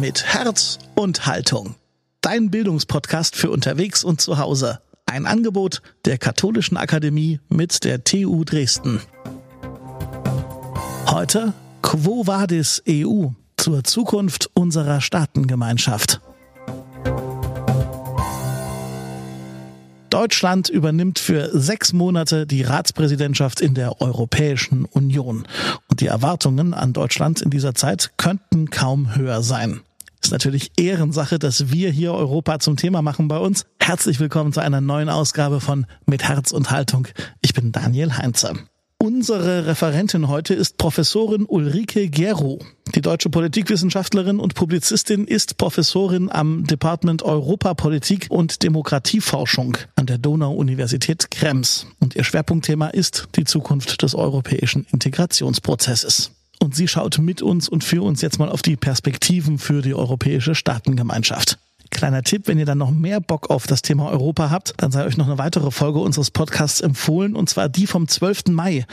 Mit Herz und Haltung. Dein Bildungspodcast für unterwegs und zu Hause. Ein Angebot der Katholischen Akademie mit der TU Dresden. Heute Quo Vadis EU zur Zukunft unserer Staatengemeinschaft. Deutschland übernimmt für sechs Monate die Ratspräsidentschaft in der Europäischen Union. Und die Erwartungen an Deutschland in dieser Zeit könnten kaum höher sein. Ist natürlich Ehrensache, dass wir hier Europa zum Thema machen bei uns. Herzlich willkommen zu einer neuen Ausgabe von Mit Herz und Haltung. Ich bin Daniel Heinze. Unsere Referentin heute ist Professorin Ulrike Gero. Die deutsche Politikwissenschaftlerin und Publizistin ist Professorin am Department Europapolitik und Demokratieforschung an der Donau-Universität Krems. Und ihr Schwerpunktthema ist die Zukunft des europäischen Integrationsprozesses. Und sie schaut mit uns und für uns jetzt mal auf die Perspektiven für die europäische Staatengemeinschaft. Kleiner Tipp, wenn ihr dann noch mehr Bock auf das Thema Europa habt, dann sei euch noch eine weitere Folge unseres Podcasts empfohlen, und zwar die vom 12. Mai.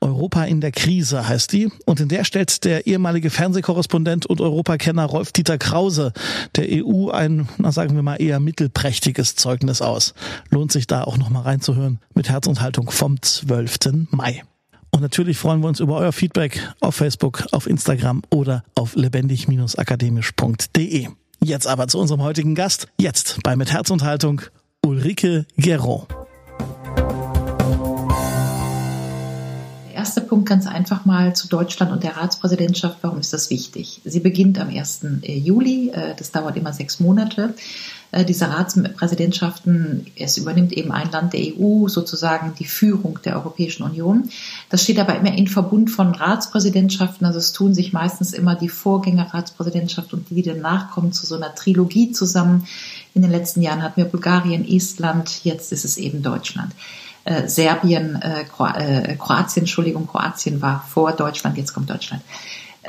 Europa in der Krise heißt die. Und in der stellt der ehemalige Fernsehkorrespondent und Europakenner Rolf-Dieter Krause der EU ein, na sagen wir mal, eher mittelprächtiges Zeugnis aus. Lohnt sich da auch noch mal reinzuhören mit Herz und Haltung vom 12. Mai. Und natürlich freuen wir uns über euer Feedback auf Facebook, auf Instagram oder auf lebendig-akademisch.de. Jetzt aber zu unserem heutigen Gast. Jetzt bei Mit Herz und Haltung Ulrike Gero. Der erste Punkt ganz einfach mal zu Deutschland und der Ratspräsidentschaft. Warum ist das wichtig? Sie beginnt am 1. Äh, Juli. Äh, das dauert immer sechs Monate. Äh, dieser Ratspräsidentschaften, es übernimmt eben ein Land der EU sozusagen die Führung der Europäischen Union. Das steht aber immer in Verbund von Ratspräsidentschaften. Also es tun sich meistens immer die Vorgängerratspräsidentschaft und die, die danach kommen, zu so einer Trilogie zusammen. In den letzten Jahren hatten wir Bulgarien, Estland, jetzt ist es eben Deutschland. Äh, Serbien, äh, Kroatien, Entschuldigung, Kroatien war vor Deutschland, jetzt kommt Deutschland.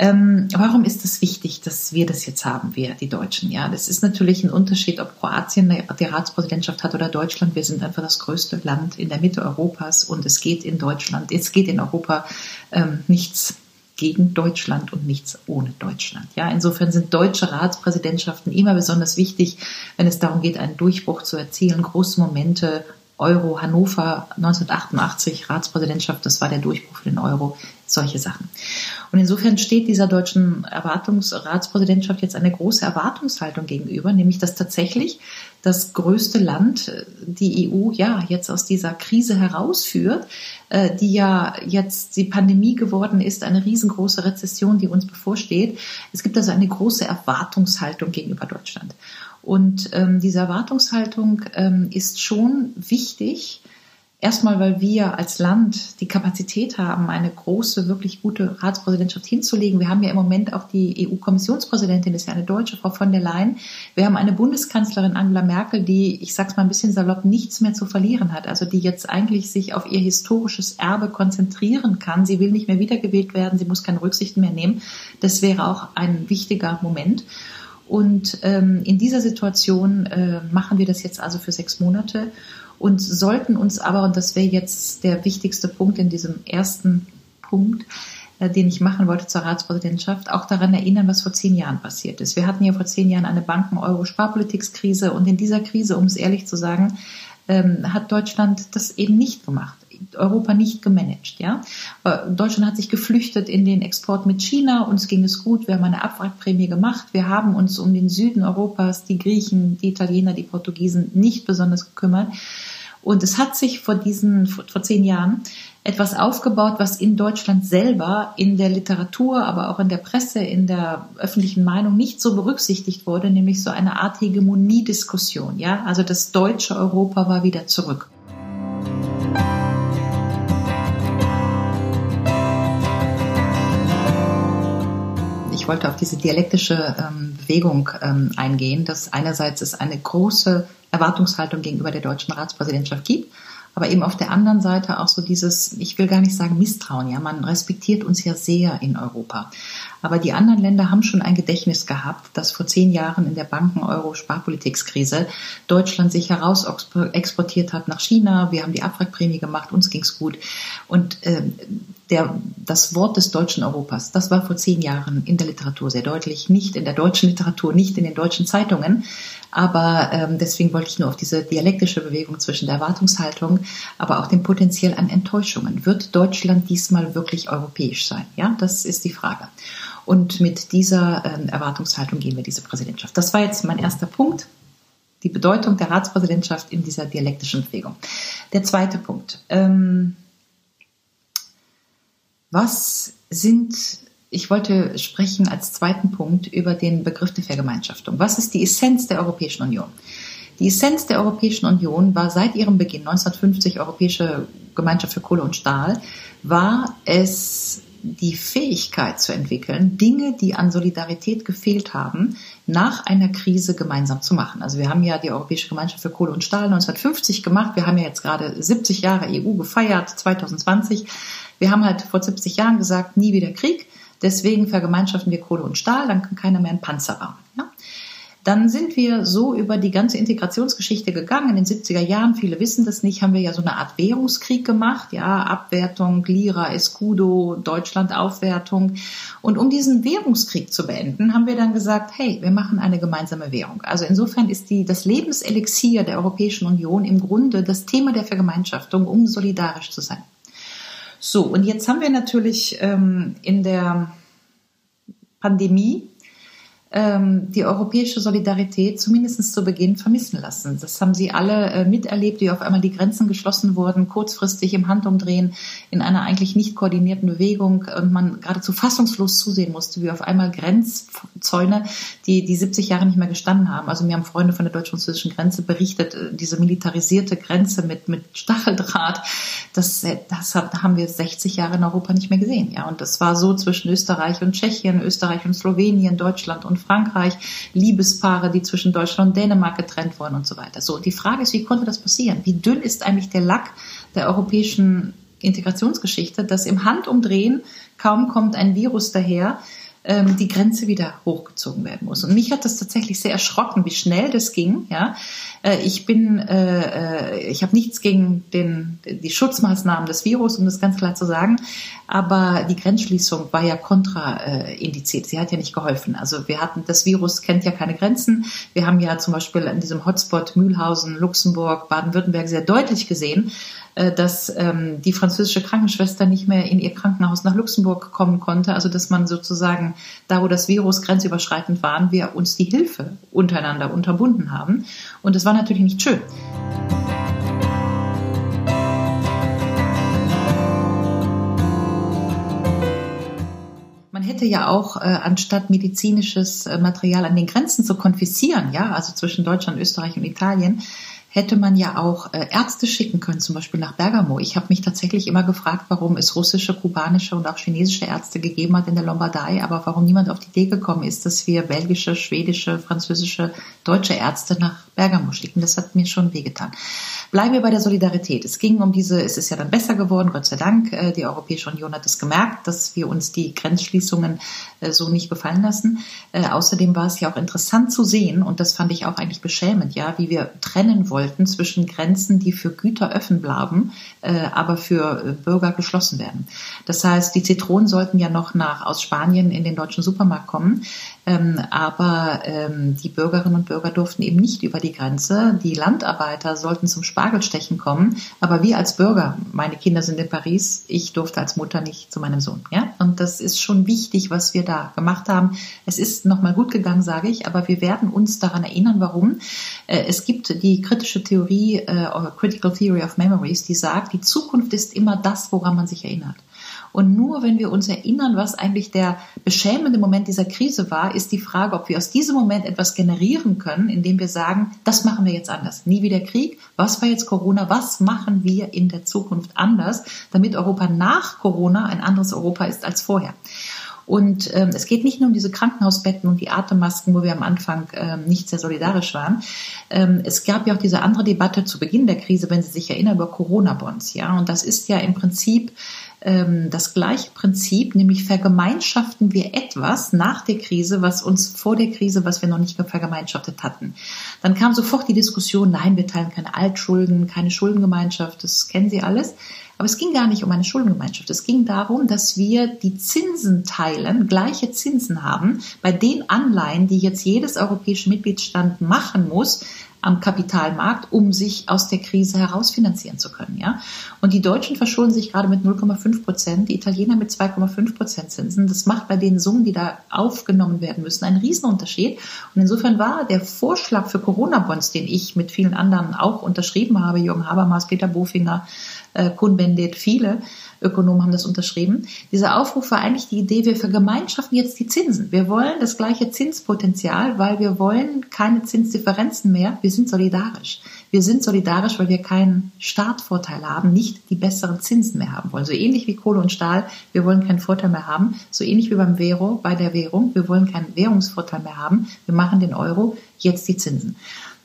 Ähm, warum ist es wichtig, dass wir das jetzt haben, wir, die Deutschen? Ja, das ist natürlich ein Unterschied, ob Kroatien die Ratspräsidentschaft hat oder Deutschland. Wir sind einfach das größte Land in der Mitte Europas und es geht in Deutschland, es geht in Europa ähm, nichts gegen Deutschland und nichts ohne Deutschland. Ja, insofern sind deutsche Ratspräsidentschaften immer besonders wichtig, wenn es darum geht, einen Durchbruch zu erzielen, große Momente, Euro, Hannover 1988, Ratspräsidentschaft, das war der Durchbruch für den Euro, solche Sachen. Und insofern steht dieser deutschen Erwartungsratspräsidentschaft jetzt eine große Erwartungshaltung gegenüber, nämlich dass tatsächlich das größte Land die EU ja jetzt aus dieser Krise herausführt, äh, die ja jetzt die Pandemie geworden ist, eine riesengroße Rezession, die uns bevorsteht. Es gibt also eine große Erwartungshaltung gegenüber Deutschland. Und ähm, diese Erwartungshaltung ähm, ist schon wichtig, Erstmal, weil wir als Land die Kapazität haben, eine große, wirklich gute Ratspräsidentschaft hinzulegen. Wir haben ja im Moment auch die EU-Kommissionspräsidentin, ist ja eine Deutsche, Frau von der Leyen. Wir haben eine Bundeskanzlerin Angela Merkel, die, ich sag's mal ein bisschen salopp, nichts mehr zu verlieren hat. Also die jetzt eigentlich sich auf ihr historisches Erbe konzentrieren kann. Sie will nicht mehr wiedergewählt werden, sie muss keine Rücksichten mehr nehmen. Das wäre auch ein wichtiger Moment. Und ähm, in dieser Situation äh, machen wir das jetzt also für sechs Monate und sollten uns aber, und das wäre jetzt der wichtigste Punkt in diesem ersten Punkt, äh, den ich machen wollte zur Ratspräsidentschaft, auch daran erinnern, was vor zehn Jahren passiert ist. Wir hatten ja vor zehn Jahren eine Banken-Euro-Sparpolitikskrise und in dieser Krise, um es ehrlich zu sagen, ähm, hat Deutschland das eben nicht gemacht. Europa nicht gemanagt. Ja? Äh, Deutschland hat sich geflüchtet in den Export mit China. Uns ging es gut. Wir haben eine Abwrackprämie gemacht. Wir haben uns um den Süden Europas, die Griechen, die Italiener, die Portugiesen nicht besonders gekümmert. Und es hat sich vor diesen, vor zehn Jahren etwas aufgebaut, was in Deutschland selber in der Literatur, aber auch in der Presse, in der öffentlichen Meinung nicht so berücksichtigt wurde, nämlich so eine Art Hegemoniediskussion. Ja, also das deutsche Europa war wieder zurück. ich wollte auf diese dialektische ähm, Bewegung ähm, eingehen, dass einerseits es eine große Erwartungshaltung gegenüber der deutschen Ratspräsidentschaft gibt, aber eben auf der anderen Seite auch so dieses, ich will gar nicht sagen Misstrauen, ja, man respektiert uns ja sehr in Europa. Aber die anderen Länder haben schon ein Gedächtnis gehabt, dass vor zehn Jahren in der Banken-Euro-Sparpolitikskrise Deutschland sich heraus exportiert hat nach China. Wir haben die Abwrackprämie gemacht, uns ging's gut. Und äh, der, das Wort des deutschen Europas, das war vor zehn Jahren in der Literatur sehr deutlich, nicht in der deutschen Literatur, nicht in den deutschen Zeitungen. Aber ähm, deswegen wollte ich nur auf diese dialektische Bewegung zwischen der Erwartungshaltung, aber auch dem Potenzial an Enttäuschungen. Wird Deutschland diesmal wirklich europäisch sein? Ja, das ist die Frage. Und mit dieser ähm, Erwartungshaltung gehen wir diese Präsidentschaft. Das war jetzt mein erster Punkt die Bedeutung der Ratspräsidentschaft in dieser dialektischen Bewegung. Der zweite Punkt. Ähm, was sind, ich wollte sprechen als zweiten Punkt über den Begriff der Vergemeinschaftung. Was ist die Essenz der Europäischen Union? Die Essenz der Europäischen Union war seit ihrem Beginn 1950 Europäische Gemeinschaft für Kohle und Stahl, war es die Fähigkeit zu entwickeln, Dinge, die an Solidarität gefehlt haben, nach einer Krise gemeinsam zu machen. Also wir haben ja die Europäische Gemeinschaft für Kohle und Stahl 1950 gemacht. Wir haben ja jetzt gerade 70 Jahre EU gefeiert, 2020. Wir haben halt vor 70 Jahren gesagt, nie wieder Krieg. Deswegen vergemeinschaften wir Kohle und Stahl, dann kann keiner mehr einen Panzer bauen. Ja? Dann sind wir so über die ganze Integrationsgeschichte gegangen. In den 70er Jahren, viele wissen das nicht, haben wir ja so eine Art Währungskrieg gemacht. Ja, Abwertung, Lira, Escudo, Deutschland Aufwertung. Und um diesen Währungskrieg zu beenden, haben wir dann gesagt, hey, wir machen eine gemeinsame Währung. Also insofern ist die, das Lebenselixier der Europäischen Union im Grunde das Thema der Vergemeinschaftung, um solidarisch zu sein. So, und jetzt haben wir natürlich ähm, in der Pandemie die europäische Solidarität zumindest zu Beginn vermissen lassen. Das haben Sie alle äh, miterlebt, wie auf einmal die Grenzen geschlossen wurden, kurzfristig im Handumdrehen in einer eigentlich nicht koordinierten Bewegung und man geradezu fassungslos zusehen musste, wie auf einmal Grenzzäune, die die 70 Jahre nicht mehr gestanden haben. Also mir haben Freunde von der deutsch-französischen Grenze berichtet, äh, diese militarisierte Grenze mit, mit Stacheldraht, das, äh, das haben wir 60 Jahre in Europa nicht mehr gesehen. Ja, und das war so zwischen Österreich und Tschechien, Österreich und Slowenien, Deutschland und Frankreich, Liebespaare, die zwischen Deutschland und Dänemark getrennt wurden und so weiter. So, die Frage ist, wie konnte das passieren? Wie dünn ist eigentlich der Lack der europäischen Integrationsgeschichte, dass im Handumdrehen kaum kommt ein Virus daher, ähm, die Grenze wieder hochgezogen werden muss. Und mich hat das tatsächlich sehr erschrocken, wie schnell das ging. Ja, äh, ich bin, äh, äh, ich habe nichts gegen den, die Schutzmaßnahmen des Virus, um das ganz klar zu sagen, aber die Grenzschließung war ja kontraindiziert. Sie hat ja nicht geholfen. Also wir hatten, das Virus kennt ja keine Grenzen. Wir haben ja zum Beispiel in diesem Hotspot Mühlhausen, Luxemburg, Baden-Württemberg sehr deutlich gesehen, äh, dass ähm, die französische Krankenschwester nicht mehr in ihr Krankenhaus nach Luxemburg kommen konnte. Also dass man sozusagen da, wo das Virus grenzüberschreitend war, wir uns die Hilfe untereinander unterbunden haben. Und das war natürlich nicht schön. Man hätte ja auch, äh, anstatt medizinisches äh, Material an den Grenzen zu konfiszieren, ja, also zwischen Deutschland, Österreich und Italien, hätte man ja auch äh, Ärzte schicken können, zum Beispiel nach Bergamo. Ich habe mich tatsächlich immer gefragt, warum es russische, kubanische und auch chinesische Ärzte gegeben hat in der Lombardei, aber warum niemand auf die Idee gekommen ist, dass wir belgische, schwedische, französische, deutsche Ärzte nach Bergamo schicken. Das hat mir schon wehgetan. Bleiben wir bei der Solidarität. Es ging um diese, es ist ja dann besser geworden, Gott sei Dank. Äh, die Europäische Union hat es gemerkt, dass wir uns die Grenzschließungen äh, so nicht gefallen lassen. Außerdem war es ja auch interessant zu sehen, und das fand ich auch eigentlich beschämend, ja, wie wir trennen wollten zwischen Grenzen, die für Güter offen bleiben, äh, aber für äh, Bürger geschlossen werden. Das heißt, die Zitronen sollten ja noch nach aus Spanien in den deutschen Supermarkt kommen, ähm, aber ähm, die Bürgerinnen und Bürger durften eben nicht über die Grenze. Die Landarbeiter sollten zum Spargelstechen kommen, aber wir als Bürger, meine Kinder sind in Paris, ich durfte als Mutter nicht zu meinem Sohn. Ja, und das ist schon wichtig, was wir da gemacht haben. Es ist nochmal gut gegangen, sage ich, aber wir werden uns daran erinnern, warum. Äh, es gibt die kritische Theorie, äh, Critical Theory of Memories, die sagt, die Zukunft ist immer das, woran man sich erinnert. Und nur wenn wir uns erinnern, was eigentlich der beschämende Moment dieser Krise war, ist die Frage, ob wir aus diesem Moment etwas generieren können, indem wir sagen, das machen wir jetzt anders. Nie wieder Krieg. Was war jetzt Corona? Was machen wir in der Zukunft anders, damit Europa nach Corona ein anderes Europa ist als vorher? Und ähm, es geht nicht nur um diese Krankenhausbetten und die Atemmasken, wo wir am Anfang ähm, nicht sehr solidarisch waren. Ähm, es gab ja auch diese andere Debatte zu Beginn der Krise, wenn Sie sich erinnern, über Corona-Bonds. Ja, und das ist ja im Prinzip ähm, das gleiche Prinzip, nämlich vergemeinschaften wir etwas nach der Krise, was uns vor der Krise, was wir noch nicht vergemeinschaftet hatten. Dann kam sofort die Diskussion, nein, wir teilen keine Altschulden, keine Schuldengemeinschaft, das kennen Sie alles. Aber es ging gar nicht um eine Schuldengemeinschaft. Es ging darum, dass wir die Zinsen teilen, gleiche Zinsen haben bei den Anleihen, die jetzt jedes europäische Mitgliedsland machen muss, am Kapitalmarkt, um sich aus der Krise herausfinanzieren zu können. Ja? Und die Deutschen verschulden sich gerade mit 0,5 Prozent, die Italiener mit 2,5 Prozent Zinsen. Das macht bei den Summen, die da aufgenommen werden müssen, einen Riesenunterschied. Und insofern war der Vorschlag für Corona-Bonds, den ich mit vielen anderen auch unterschrieben habe, Jürgen Habermas, Peter Bofinger, äh, Kuhn-Bendit, viele Ökonomen haben das unterschrieben. Dieser Aufruf war eigentlich die Idee, wir vergemeinschaften jetzt die Zinsen. Wir wollen das gleiche Zinspotenzial, weil wir wollen keine Zinsdifferenzen mehr. Wir sind solidarisch. Wir sind solidarisch, weil wir keinen Startvorteil haben, nicht die besseren Zinsen mehr haben wollen. So ähnlich wie Kohle und Stahl, wir wollen keinen Vorteil mehr haben. So ähnlich wie beim Vero, bei der Währung, wir wollen keinen Währungsvorteil mehr haben. Wir machen den Euro, jetzt die Zinsen.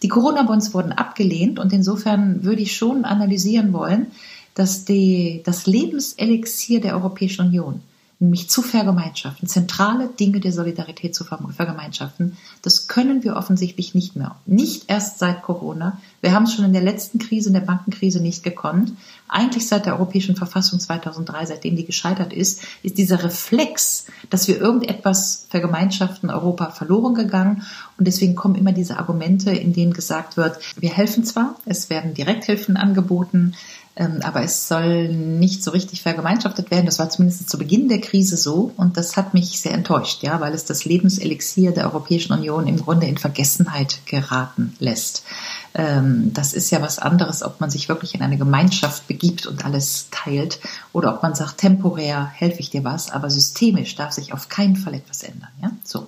Die Corona-Bonds wurden abgelehnt und insofern würde ich schon analysieren wollen, dass die, das Lebenselixier der Europäischen Union, nämlich zu vergemeinschaften, zentrale Dinge der Solidarität zu vergemeinschaften, das können wir offensichtlich nicht mehr. Nicht erst seit Corona. Wir haben es schon in der letzten Krise, in der Bankenkrise nicht gekonnt. Eigentlich seit der Europäischen Verfassung 2003, seitdem die gescheitert ist, ist dieser Reflex, dass wir irgendetwas vergemeinschaften, Europa verloren gegangen. Und deswegen kommen immer diese Argumente, in denen gesagt wird, wir helfen zwar, es werden Direkthilfen angeboten, ähm, aber es soll nicht so richtig vergemeinschaftet werden. Das war zumindest zu Beginn der Krise so und das hat mich sehr enttäuscht, ja, weil es das Lebenselixier der Europäischen Union im Grunde in Vergessenheit geraten lässt. Ähm, das ist ja was anderes, ob man sich wirklich in eine Gemeinschaft begibt und alles teilt oder ob man sagt, temporär helfe ich dir was, aber systemisch darf sich auf keinen Fall etwas ändern, ja. So.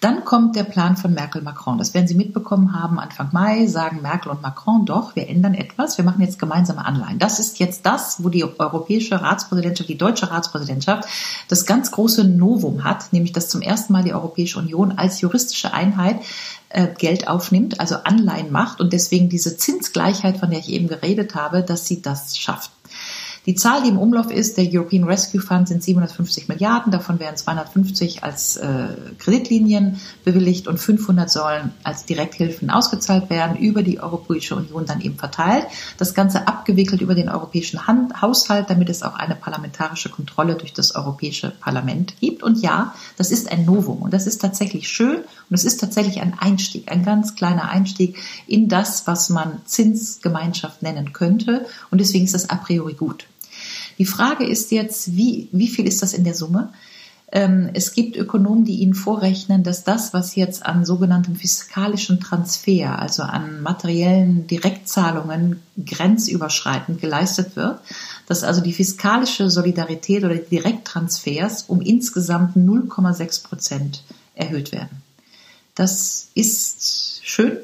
Dann kommt der Plan von Merkel-Macron. Das werden Sie mitbekommen haben. Anfang Mai sagen Merkel und Macron doch, wir ändern etwas. Wir machen jetzt gemeinsame Anleihen. Das ist jetzt das, wo die europäische Ratspräsidentschaft, die deutsche Ratspräsidentschaft das ganz große Novum hat, nämlich dass zum ersten Mal die Europäische Union als juristische Einheit äh, Geld aufnimmt, also Anleihen macht und deswegen diese Zinsgleichheit, von der ich eben geredet habe, dass sie das schafft. Die Zahl, die im Umlauf ist, der European Rescue Fund sind 750 Milliarden, davon werden 250 als äh, Kreditlinien bewilligt und 500 sollen als Direkthilfen ausgezahlt werden, über die Europäische Union dann eben verteilt. Das Ganze abgewickelt über den europäischen Hand Haushalt, damit es auch eine parlamentarische Kontrolle durch das Europäische Parlament gibt. Und ja, das ist ein Novum und das ist tatsächlich schön und es ist tatsächlich ein Einstieg, ein ganz kleiner Einstieg in das, was man Zinsgemeinschaft nennen könnte. Und deswegen ist das a priori gut. Die Frage ist jetzt, wie, wie viel ist das in der Summe? Ähm, es gibt Ökonomen, die Ihnen vorrechnen, dass das, was jetzt an sogenanntem fiskalischen Transfer, also an materiellen Direktzahlungen grenzüberschreitend geleistet wird, dass also die fiskalische Solidarität oder die Direkttransfers um insgesamt 0,6 Prozent erhöht werden. Das ist schön,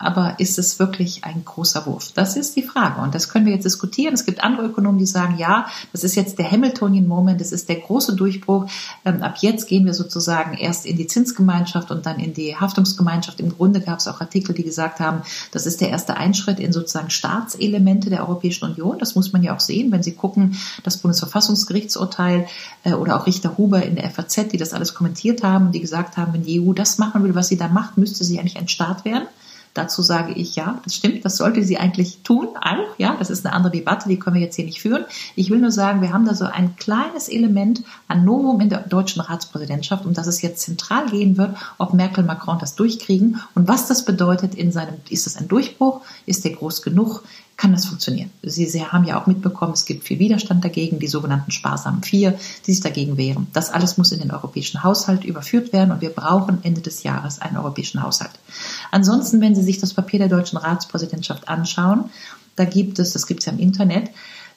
aber ist es wirklich ein großer Wurf? Das ist die Frage und das können wir jetzt diskutieren. Es gibt andere Ökonomen, die sagen, ja, das ist jetzt der Hamiltonian Moment, das ist der große Durchbruch. Ähm, ab jetzt gehen wir sozusagen erst in die Zinsgemeinschaft und dann in die Haftungsgemeinschaft. Im Grunde gab es auch Artikel, die gesagt haben, das ist der erste Einschritt in sozusagen Staatselemente der Europäischen Union. Das muss man ja auch sehen, wenn Sie gucken, das Bundesverfassungsgerichtsurteil äh, oder auch Richter Huber in der FAZ, die das alles kommentiert haben, die gesagt haben, wenn die EU das machen will, was sie da macht, müsste sie eigentlich ein Staat werden. Dazu sage ich ja, das stimmt, das sollte sie eigentlich tun, auch, ja, das ist eine andere Debatte, die können wir jetzt hier nicht führen. Ich will nur sagen, wir haben da so ein kleines Element an Novum in der deutschen Ratspräsidentschaft, um das es jetzt zentral gehen wird, ob Merkel, Macron das durchkriegen und was das bedeutet in seinem, ist das ein Durchbruch, ist der groß genug, kann das funktionieren. Sie, Sie haben ja auch mitbekommen, es gibt viel Widerstand dagegen, die sogenannten sparsamen Vier, die sich dagegen wehren. Das alles muss in den europäischen Haushalt überführt werden und wir brauchen Ende des Jahres einen europäischen Haushalt. Ansonsten, wenn Sie sich das Papier der deutschen Ratspräsidentschaft anschauen, da gibt es, das gibt es ja im Internet,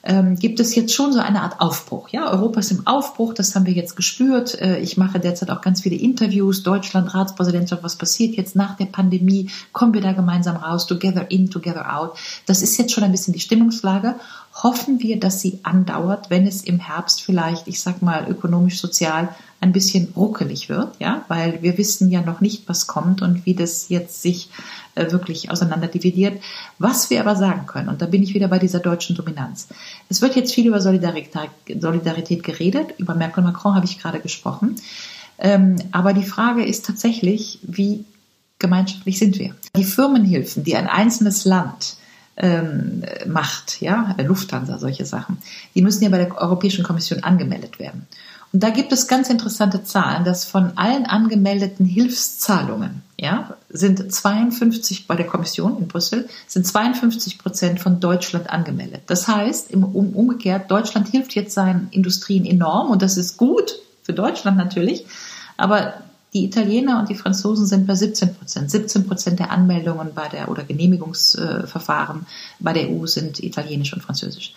ähm, gibt es jetzt schon so eine Art Aufbruch. Ja, Europa ist im Aufbruch, das haben wir jetzt gespürt. Äh, ich mache derzeit auch ganz viele Interviews. Deutschland, Ratspräsidentschaft, was passiert jetzt nach der Pandemie? Kommen wir da gemeinsam raus? Together in, together out. Das ist jetzt schon ein bisschen die Stimmungslage. Hoffen wir, dass sie andauert, wenn es im Herbst vielleicht, ich sag mal, ökonomisch, sozial ein bisschen ruckelig wird, ja, weil wir wissen ja noch nicht, was kommt und wie das jetzt sich äh, wirklich auseinander dividiert. Was wir aber sagen können, und da bin ich wieder bei dieser deutschen Dominanz. Es wird jetzt viel über Solidarität, Solidarität geredet, über Merkel und Macron habe ich gerade gesprochen. Ähm, aber die Frage ist tatsächlich, wie gemeinschaftlich sind wir? Die Firmenhilfen, die ein einzelnes Land ähm, macht, ja, Lufthansa, solche Sachen. Die müssen ja bei der Europäischen Kommission angemeldet werden. Und da gibt es ganz interessante Zahlen, dass von allen angemeldeten Hilfszahlungen, ja, sind 52 bei der Kommission in Brüssel, sind 52 Prozent von Deutschland angemeldet. Das heißt, im, um, umgekehrt, Deutschland hilft jetzt seinen Industrien enorm und das ist gut für Deutschland natürlich. Aber die Italiener und die Franzosen sind bei 17 Prozent. 17 Prozent der Anmeldungen bei der oder Genehmigungsverfahren bei der EU sind italienisch und französisch.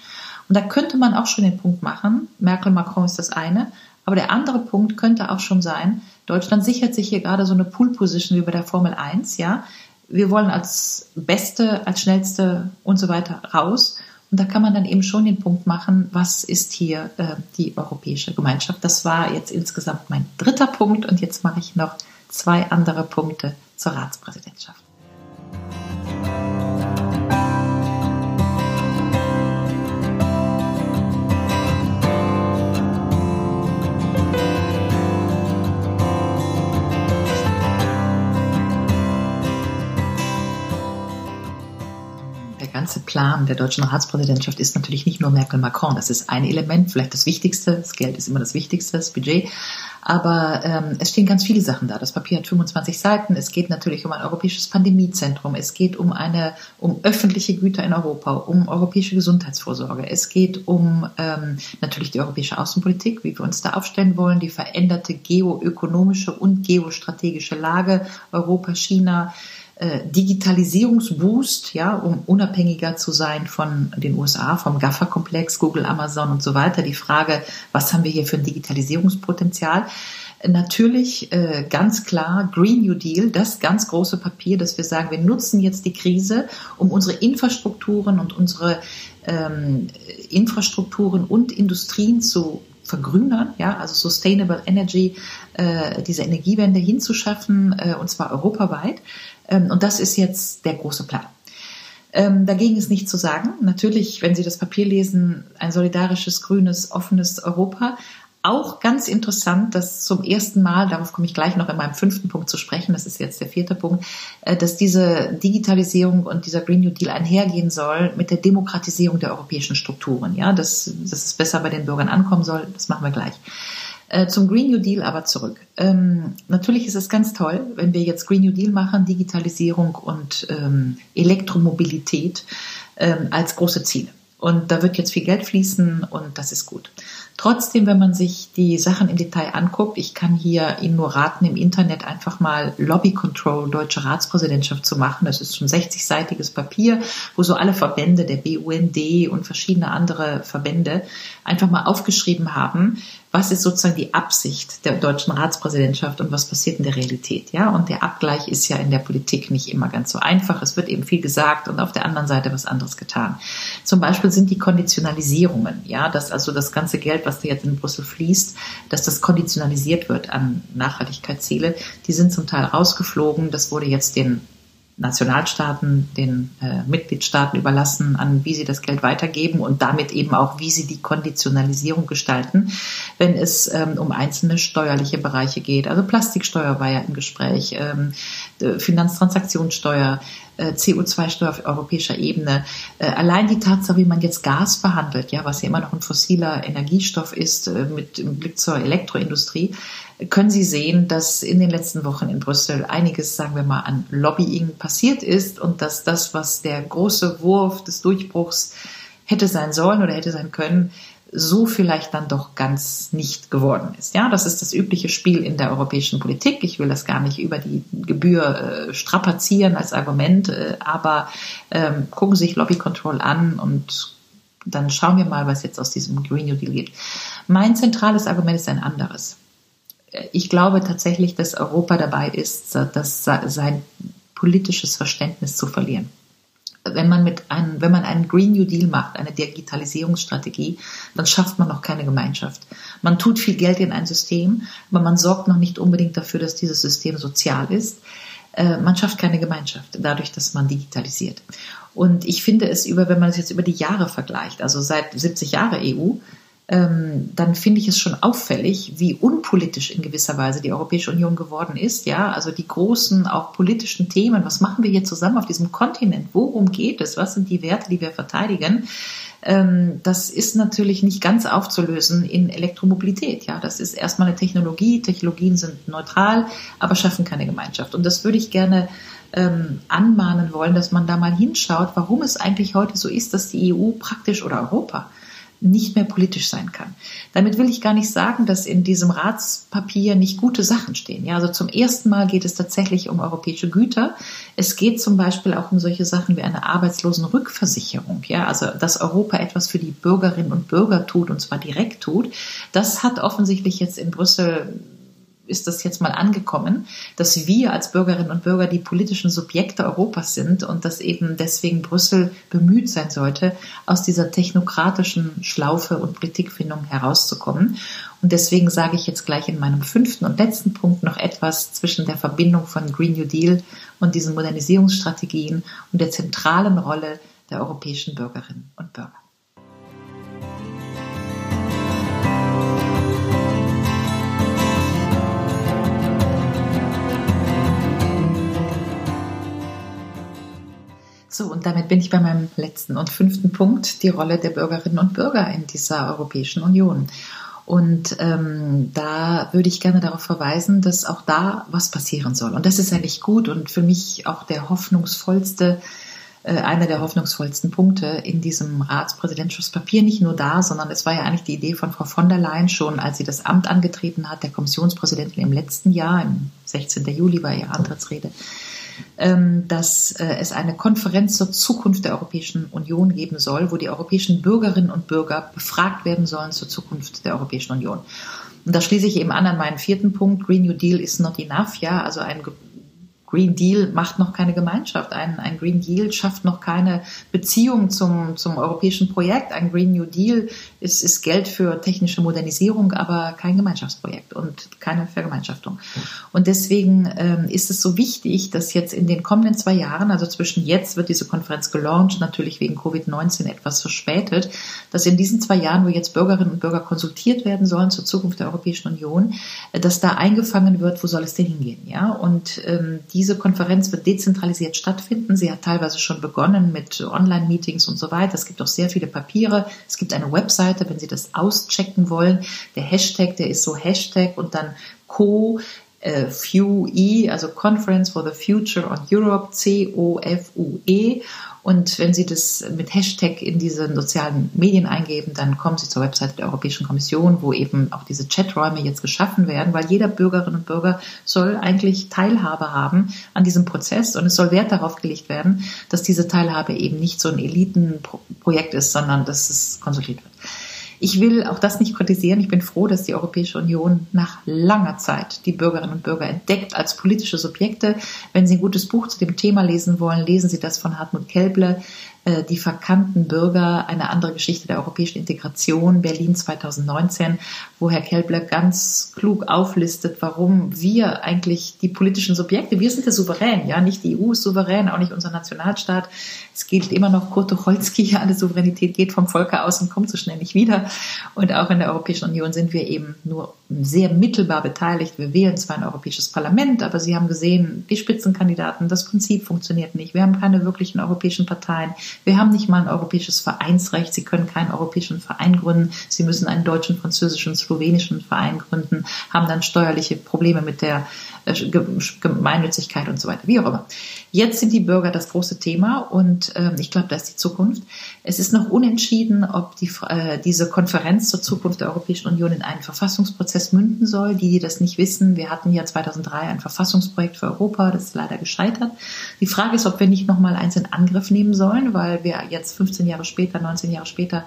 Und da könnte man auch schon den Punkt machen. Merkel, Macron ist das eine. Aber der andere Punkt könnte auch schon sein, Deutschland sichert sich hier gerade so eine Pool-Position wie bei der Formel 1, ja. Wir wollen als Beste, als Schnellste und so weiter raus. Und da kann man dann eben schon den Punkt machen, was ist hier äh, die europäische Gemeinschaft. Das war jetzt insgesamt mein dritter Punkt und jetzt mache ich noch zwei andere Punkte zur Ratspräsidentschaft. Ganze Plan der deutschen Ratspräsidentschaft ist natürlich nicht nur Merkel-Macron. Das ist ein Element, vielleicht das Wichtigste. Das Geld ist immer das Wichtigste, das Budget. Aber ähm, es stehen ganz viele Sachen da. Das Papier hat 25 Seiten. Es geht natürlich um ein europäisches Pandemiezentrum. Es geht um eine, um öffentliche Güter in Europa, um europäische Gesundheitsvorsorge. Es geht um ähm, natürlich die europäische Außenpolitik, wie wir uns da aufstellen wollen, die veränderte geoökonomische und geostrategische Lage Europa, China. Äh, Digitalisierungsboost, ja, um unabhängiger zu sein von den USA, vom GAFA-Komplex, Google, Amazon und so weiter. Die Frage, was haben wir hier für ein Digitalisierungspotenzial? Natürlich äh, ganz klar Green New Deal, das ganz große Papier, dass wir sagen, wir nutzen jetzt die Krise, um unsere Infrastrukturen und unsere ähm, Infrastrukturen und Industrien zu vergrünern, ja, also Sustainable Energy, äh, diese Energiewende hinzuschaffen, äh, und zwar europaweit. Ähm, und das ist jetzt der große Plan. Ähm, dagegen ist nichts zu sagen. Natürlich, wenn Sie das Papier lesen, ein solidarisches, grünes, offenes Europa. Auch ganz interessant, dass zum ersten Mal, darauf komme ich gleich noch in meinem fünften Punkt zu sprechen, das ist jetzt der vierte Punkt, äh, dass diese Digitalisierung und dieser Green New Deal einhergehen soll mit der Demokratisierung der europäischen Strukturen. Ja, dass, dass es besser bei den Bürgern ankommen soll, das machen wir gleich. Äh, zum Green New Deal aber zurück. Ähm, natürlich ist es ganz toll, wenn wir jetzt Green New Deal machen, Digitalisierung und ähm, Elektromobilität ähm, als große Ziele. Und da wird jetzt viel Geld fließen und das ist gut. Trotzdem, wenn man sich die Sachen im Detail anguckt, ich kann hier Ihnen nur raten, im Internet einfach mal Lobby Control Deutsche Ratspräsidentschaft zu machen. Das ist schon 60-seitiges Papier, wo so alle Verbände, der BUND und verschiedene andere Verbände einfach mal aufgeschrieben haben, was ist sozusagen die Absicht der deutschen Ratspräsidentschaft und was passiert in der Realität. Ja, und der Abgleich ist ja in der Politik nicht immer ganz so einfach. Es wird eben viel gesagt und auf der anderen Seite was anderes getan. Zum Beispiel sind die Konditionalisierungen, ja, dass also das ganze Geld, was da jetzt in Brüssel fließt, dass das konditionalisiert wird an Nachhaltigkeitsziele. Die sind zum Teil rausgeflogen. Das wurde jetzt den Nationalstaaten, den äh, Mitgliedstaaten überlassen, an wie sie das Geld weitergeben und damit eben auch, wie sie die Konditionalisierung gestalten, wenn es ähm, um einzelne steuerliche Bereiche geht. Also Plastiksteuer war ja im Gespräch, ähm, Finanztransaktionssteuer, äh, CO2-Steuer auf europäischer Ebene. Äh, allein die Tatsache, wie man jetzt Gas behandelt, ja, was ja immer noch ein fossiler Energiestoff ist, äh, mit Blick zur Elektroindustrie, können Sie sehen, dass in den letzten Wochen in Brüssel einiges, sagen wir mal, an Lobbying passiert ist und dass das, was der große Wurf des Durchbruchs hätte sein sollen oder hätte sein können, so vielleicht dann doch ganz nicht geworden ist. Ja, das ist das übliche Spiel in der europäischen Politik. Ich will das gar nicht über die Gebühr äh, strapazieren als Argument, äh, aber ähm, gucken Sie sich Lobby Control an und dann schauen wir mal, was jetzt aus diesem Green New Deal geht. Mein zentrales Argument ist ein anderes ich glaube tatsächlich, dass Europa dabei ist, das, sein politisches Verständnis zu verlieren. Wenn man, mit einem, wenn man einen Green New Deal macht, eine Digitalisierungsstrategie, dann schafft man noch keine Gemeinschaft. Man tut viel Geld in ein System, aber man sorgt noch nicht unbedingt dafür, dass dieses System sozial ist. Äh, man schafft keine Gemeinschaft dadurch, dass man digitalisiert. Und ich finde es über, wenn man es jetzt über die Jahre vergleicht, also seit 70 Jahre EU, ähm, dann finde ich es schon auffällig, wie unpolitisch in gewisser Weise die Europäische Union geworden ist. Ja, also die großen, auch politischen Themen. Was machen wir hier zusammen auf diesem Kontinent? Worum geht es? Was sind die Werte, die wir verteidigen? Ähm, das ist natürlich nicht ganz aufzulösen in Elektromobilität. Ja, das ist erstmal eine Technologie. Technologien sind neutral, aber schaffen keine Gemeinschaft. Und das würde ich gerne ähm, anmahnen wollen, dass man da mal hinschaut, warum es eigentlich heute so ist, dass die EU praktisch oder Europa nicht mehr politisch sein kann. Damit will ich gar nicht sagen, dass in diesem Ratspapier nicht gute Sachen stehen. Ja, also zum ersten Mal geht es tatsächlich um europäische Güter. Es geht zum Beispiel auch um solche Sachen wie eine Arbeitslosenrückversicherung. Ja, also dass Europa etwas für die Bürgerinnen und Bürger tut und zwar direkt tut. Das hat offensichtlich jetzt in Brüssel ist das jetzt mal angekommen, dass wir als Bürgerinnen und Bürger die politischen Subjekte Europas sind und dass eben deswegen Brüssel bemüht sein sollte, aus dieser technokratischen Schlaufe und Politikfindung herauszukommen. Und deswegen sage ich jetzt gleich in meinem fünften und letzten Punkt noch etwas zwischen der Verbindung von Green New Deal und diesen Modernisierungsstrategien und der zentralen Rolle der europäischen Bürgerinnen und Bürger. So, und damit bin ich bei meinem letzten und fünften Punkt, die Rolle der Bürgerinnen und Bürger in dieser Europäischen Union. Und ähm, da würde ich gerne darauf verweisen, dass auch da was passieren soll. Und das ist eigentlich gut und für mich auch der hoffnungsvollste, äh, einer der hoffnungsvollsten Punkte in diesem Ratspräsidentschaftspapier. Nicht nur da, sondern es war ja eigentlich die Idee von Frau von der Leyen schon, als sie das Amt angetreten hat, der Kommissionspräsidentin im letzten Jahr, im 16. Juli war ihre Antrittsrede dass äh, es eine Konferenz zur Zukunft der Europäischen Union geben soll, wo die europäischen Bürgerinnen und Bürger befragt werden sollen zur Zukunft der Europäischen Union. Und da schließe ich eben an an meinen vierten Punkt. Green New Deal is not enough. Ja, also ein Green Deal macht noch keine Gemeinschaft. Ein, ein Green Deal schafft noch keine Beziehung zum, zum europäischen Projekt. Ein Green New Deal ist, ist Geld für technische Modernisierung, aber kein Gemeinschaftsprojekt und keine Vergemeinschaftung. Und deswegen ähm, ist es so wichtig, dass jetzt in den kommenden zwei Jahren, also zwischen jetzt wird diese Konferenz gelauncht, natürlich wegen Covid-19 etwas verspätet, dass in diesen zwei Jahren, wo jetzt Bürgerinnen und Bürger konsultiert werden sollen zur Zukunft der Europäischen Union, äh, dass da eingefangen wird, wo soll es denn hingehen, ja? Und ähm, diese Konferenz wird dezentralisiert stattfinden. Sie hat teilweise schon begonnen mit Online-Meetings und so weiter. Es gibt auch sehr viele Papiere. Es gibt eine Webseite, wenn Sie das auschecken wollen. Der Hashtag, der ist so Hashtag und dann Co äh, FUE, also Conference for the Future on Europe, C-O-F-U-E. Und wenn Sie das mit Hashtag in diese sozialen Medien eingeben, dann kommen Sie zur Webseite der Europäischen Kommission, wo eben auch diese Chaträume jetzt geschaffen werden, weil jeder Bürgerin und Bürger soll eigentlich Teilhabe haben an diesem Prozess und es soll Wert darauf gelegt werden, dass diese Teilhabe eben nicht so ein Elitenprojekt ist, sondern dass es konsultiert wird. Ich will auch das nicht kritisieren. Ich bin froh, dass die Europäische Union nach langer Zeit die Bürgerinnen und Bürger entdeckt als politische Subjekte. Wenn Sie ein gutes Buch zu dem Thema lesen wollen, lesen Sie das von Hartmut Kelble. Äh, die verkannten Bürger, eine andere Geschichte der europäischen Integration, Berlin 2019, wo Herr Kelbler ganz klug auflistet, warum wir eigentlich die politischen Subjekte, wir sind der Souverän, ja, nicht die EU ist souverän, auch nicht unser Nationalstaat. Es gilt immer noch Kurt Tucholsky, alle Souveränität geht vom Volke aus und kommt so schnell nicht wieder. Und auch in der Europäischen Union sind wir eben nur sehr mittelbar beteiligt. Wir wählen zwar ein europäisches Parlament, aber Sie haben gesehen, die Spitzenkandidaten, das Prinzip funktioniert nicht. Wir haben keine wirklichen europäischen Parteien. Wir haben nicht mal ein europäisches Vereinsrecht. Sie können keinen europäischen Verein gründen. Sie müssen einen deutschen, französischen, slowenischen Verein gründen, haben dann steuerliche Probleme mit der äh, Gemeinnützigkeit und so weiter, wie auch immer. Jetzt sind die Bürger das große Thema und äh, ich glaube, da ist die Zukunft. Es ist noch unentschieden, ob die, äh, diese Konferenz zur Zukunft der Europäischen Union in einen Verfassungsprozess münden soll. Die, die das nicht wissen, wir hatten ja 2003 ein Verfassungsprojekt für Europa, das ist leider gescheitert. Die Frage ist, ob wir nicht noch mal eins in Angriff nehmen sollen, weil wir jetzt 15 Jahre später, 19 Jahre später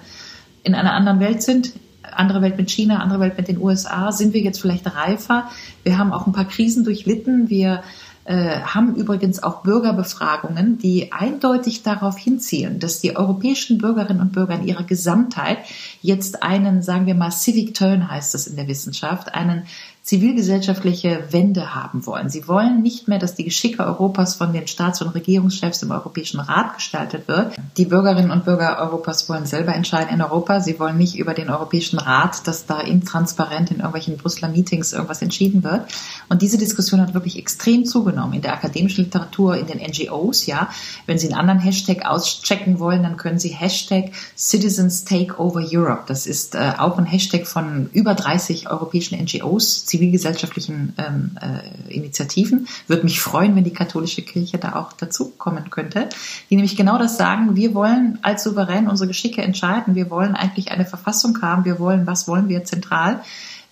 in einer anderen Welt sind, andere Welt mit China, andere Welt mit den USA, sind wir jetzt vielleicht reifer. Wir haben auch ein paar Krisen durchlitten. Wir haben übrigens auch Bürgerbefragungen, die eindeutig darauf hinzielen, dass die europäischen Bürgerinnen und Bürger in ihrer Gesamtheit jetzt einen, sagen wir mal, Civic Turn heißt es in der Wissenschaft, einen zivilgesellschaftliche Wende haben wollen. Sie wollen nicht mehr, dass die Geschicke Europas von den Staats- und Regierungschefs im Europäischen Rat gestaltet wird. Die Bürgerinnen und Bürger Europas wollen selber entscheiden in Europa. Sie wollen nicht über den Europäischen Rat, dass da intransparent in irgendwelchen Brüsseler Meetings irgendwas entschieden wird. Und diese Diskussion hat wirklich extrem zugenommen in der akademischen Literatur, in den NGOs. Ja, wenn Sie einen anderen Hashtag auschecken wollen, dann können Sie Hashtag Citizens Take Over Europe. Das ist äh, auch ein Hashtag von über 30 europäischen NGOs zivilgesellschaftlichen ähm, äh, Initiativen. Würde mich freuen, wenn die katholische Kirche da auch dazu kommen könnte, die nämlich genau das sagen. Wir wollen als Souverän unsere Geschicke entscheiden. Wir wollen eigentlich eine Verfassung haben. Wir wollen, was wollen wir zentral?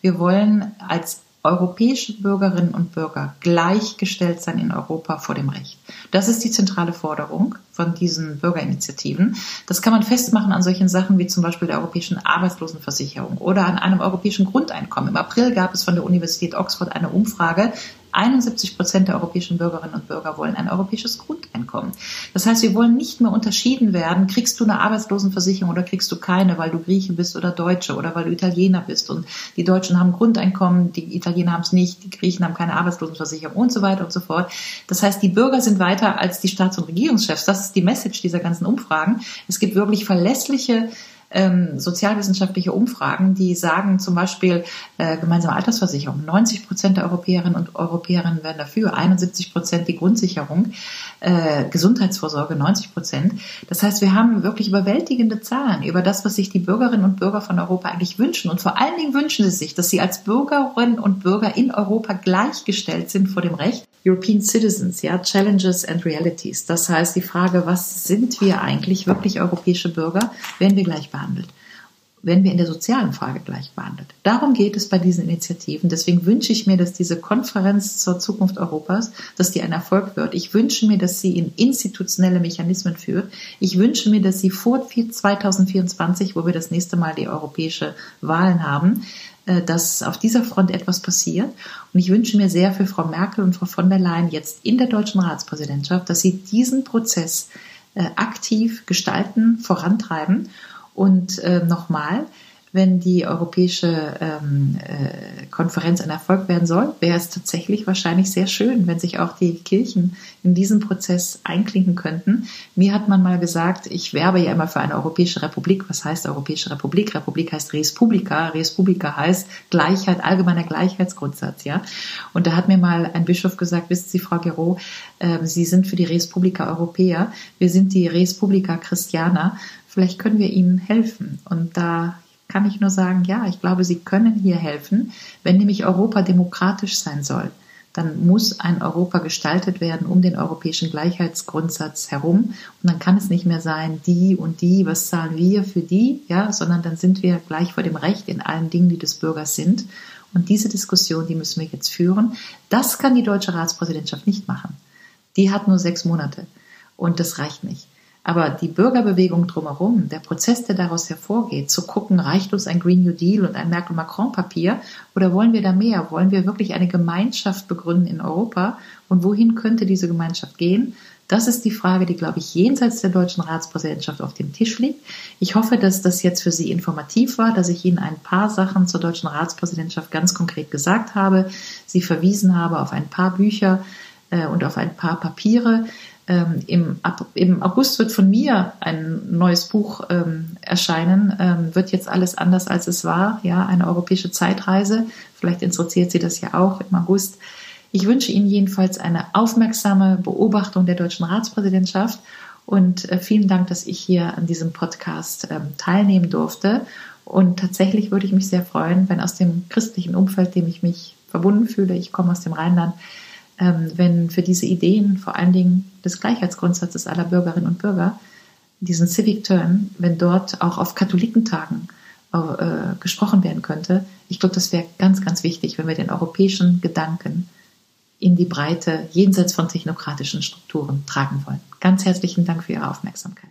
Wir wollen als europäische Bürgerinnen und Bürger gleichgestellt sein in Europa vor dem Recht. Das ist die zentrale Forderung von diesen Bürgerinitiativen. Das kann man festmachen an solchen Sachen wie zum Beispiel der europäischen Arbeitslosenversicherung oder an einem europäischen Grundeinkommen. Im April gab es von der Universität Oxford eine Umfrage, 71 Prozent der europäischen Bürgerinnen und Bürger wollen ein europäisches Grundeinkommen. Das heißt, wir wollen nicht mehr unterschieden werden, kriegst du eine Arbeitslosenversicherung oder kriegst du keine, weil du Grieche bist oder Deutsche oder weil du Italiener bist. Und die Deutschen haben Grundeinkommen, die Italiener haben es nicht, die Griechen haben keine Arbeitslosenversicherung und so weiter und so fort. Das heißt, die Bürger sind weiter als die Staats- und Regierungschefs. Das ist die Message dieser ganzen Umfragen. Es gibt wirklich verlässliche ähm, sozialwissenschaftliche Umfragen, die sagen zum Beispiel äh, gemeinsame Altersversicherung. 90 Prozent der Europäerinnen und Europäerinnen werden dafür, 71 Prozent die Grundsicherung, äh, Gesundheitsvorsorge 90 Prozent. Das heißt, wir haben wirklich überwältigende Zahlen über das, was sich die Bürgerinnen und Bürger von Europa eigentlich wünschen. Und vor allen Dingen wünschen sie sich, dass sie als Bürgerinnen und Bürger in Europa gleichgestellt sind vor dem Recht. European Citizens, ja, Challenges and Realities. Das heißt, die Frage, was sind wir eigentlich wirklich europäische Bürger, werden wir gleich behandelt werden wir in der sozialen Frage gleich behandelt. Darum geht es bei diesen Initiativen. Deswegen wünsche ich mir, dass diese Konferenz zur Zukunft Europas, dass die ein Erfolg wird. Ich wünsche mir, dass sie in institutionelle Mechanismen führt. Ich wünsche mir, dass sie vor 2024, wo wir das nächste Mal die europäische Wahlen haben, äh, dass auf dieser Front etwas passiert. Und ich wünsche mir sehr für Frau Merkel und Frau von der Leyen jetzt in der deutschen Ratspräsidentschaft, dass sie diesen Prozess äh, aktiv gestalten, vorantreiben und äh, nochmal, wenn die europäische ähm, äh, Konferenz ein Erfolg werden soll, wäre es tatsächlich wahrscheinlich sehr schön, wenn sich auch die Kirchen in diesen Prozess einklinken könnten. Mir hat man mal gesagt, ich werbe ja immer für eine Europäische Republik. Was heißt Europäische Republik? Republik heißt Res Publica. Res Publica heißt Gleichheit, allgemeiner Gleichheitsgrundsatz, ja. Und da hat mir mal ein Bischof gesagt, wissen Sie, Frau Gero, äh, Sie sind für die Res Publica Europäer. Wir sind die Res Publica Christianer vielleicht können wir ihnen helfen. Und da kann ich nur sagen, ja, ich glaube, sie können hier helfen. Wenn nämlich Europa demokratisch sein soll, dann muss ein Europa gestaltet werden um den europäischen Gleichheitsgrundsatz herum. Und dann kann es nicht mehr sein, die und die, was zahlen wir für die, ja, sondern dann sind wir gleich vor dem Recht in allen Dingen, die des Bürgers sind. Und diese Diskussion, die müssen wir jetzt führen. Das kann die deutsche Ratspräsidentschaft nicht machen. Die hat nur sechs Monate. Und das reicht nicht. Aber die Bürgerbewegung drumherum, der Prozess, der daraus hervorgeht, zu gucken, reicht uns ein Green New Deal und ein Merkel-Macron-Papier oder wollen wir da mehr? Wollen wir wirklich eine Gemeinschaft begründen in Europa? Und wohin könnte diese Gemeinschaft gehen? Das ist die Frage, die, glaube ich, jenseits der deutschen Ratspräsidentschaft auf dem Tisch liegt. Ich hoffe, dass das jetzt für Sie informativ war, dass ich Ihnen ein paar Sachen zur deutschen Ratspräsidentschaft ganz konkret gesagt habe, Sie verwiesen habe auf ein paar Bücher äh, und auf ein paar Papiere. Ähm, im, ab, Im August wird von mir ein neues Buch ähm, erscheinen. Ähm, wird jetzt alles anders als es war. Ja, eine europäische Zeitreise. Vielleicht interessiert Sie das ja auch im August. Ich wünsche Ihnen jedenfalls eine aufmerksame Beobachtung der deutschen Ratspräsidentschaft und äh, vielen Dank, dass ich hier an diesem Podcast ähm, teilnehmen durfte. Und tatsächlich würde ich mich sehr freuen, wenn aus dem christlichen Umfeld, dem ich mich verbunden fühle, ich komme aus dem Rheinland, wenn für diese Ideen, vor allen Dingen des Gleichheitsgrundsatzes aller Bürgerinnen und Bürger, diesen Civic Turn, wenn dort auch auf Katholikentagen äh, gesprochen werden könnte, ich glaube, das wäre ganz, ganz wichtig, wenn wir den europäischen Gedanken in die Breite jenseits von technokratischen Strukturen tragen wollen. Ganz herzlichen Dank für Ihre Aufmerksamkeit.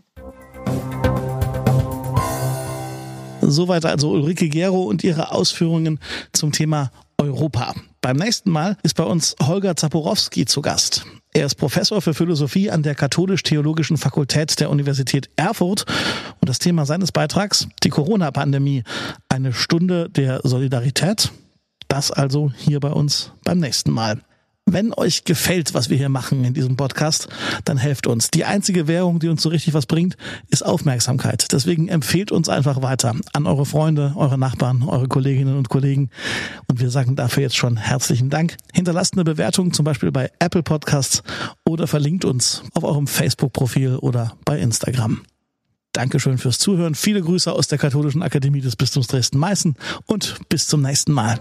Soweit also Ulrike Gero und ihre Ausführungen zum Thema Europa. Beim nächsten Mal ist bei uns Holger Zaporowski zu Gast. Er ist Professor für Philosophie an der Katholisch-Theologischen Fakultät der Universität Erfurt und das Thema seines Beitrags die Corona-Pandemie, eine Stunde der Solidarität. Das also hier bei uns beim nächsten Mal. Wenn euch gefällt, was wir hier machen in diesem Podcast, dann helft uns. Die einzige Währung, die uns so richtig was bringt, ist Aufmerksamkeit. Deswegen empfehlt uns einfach weiter an eure Freunde, eure Nachbarn, eure Kolleginnen und Kollegen. Und wir sagen dafür jetzt schon herzlichen Dank. Hinterlasst eine Bewertung zum Beispiel bei Apple Podcasts oder verlinkt uns auf eurem Facebook-Profil oder bei Instagram. Dankeschön fürs Zuhören. Viele Grüße aus der Katholischen Akademie des Bistums Dresden-Meißen und bis zum nächsten Mal.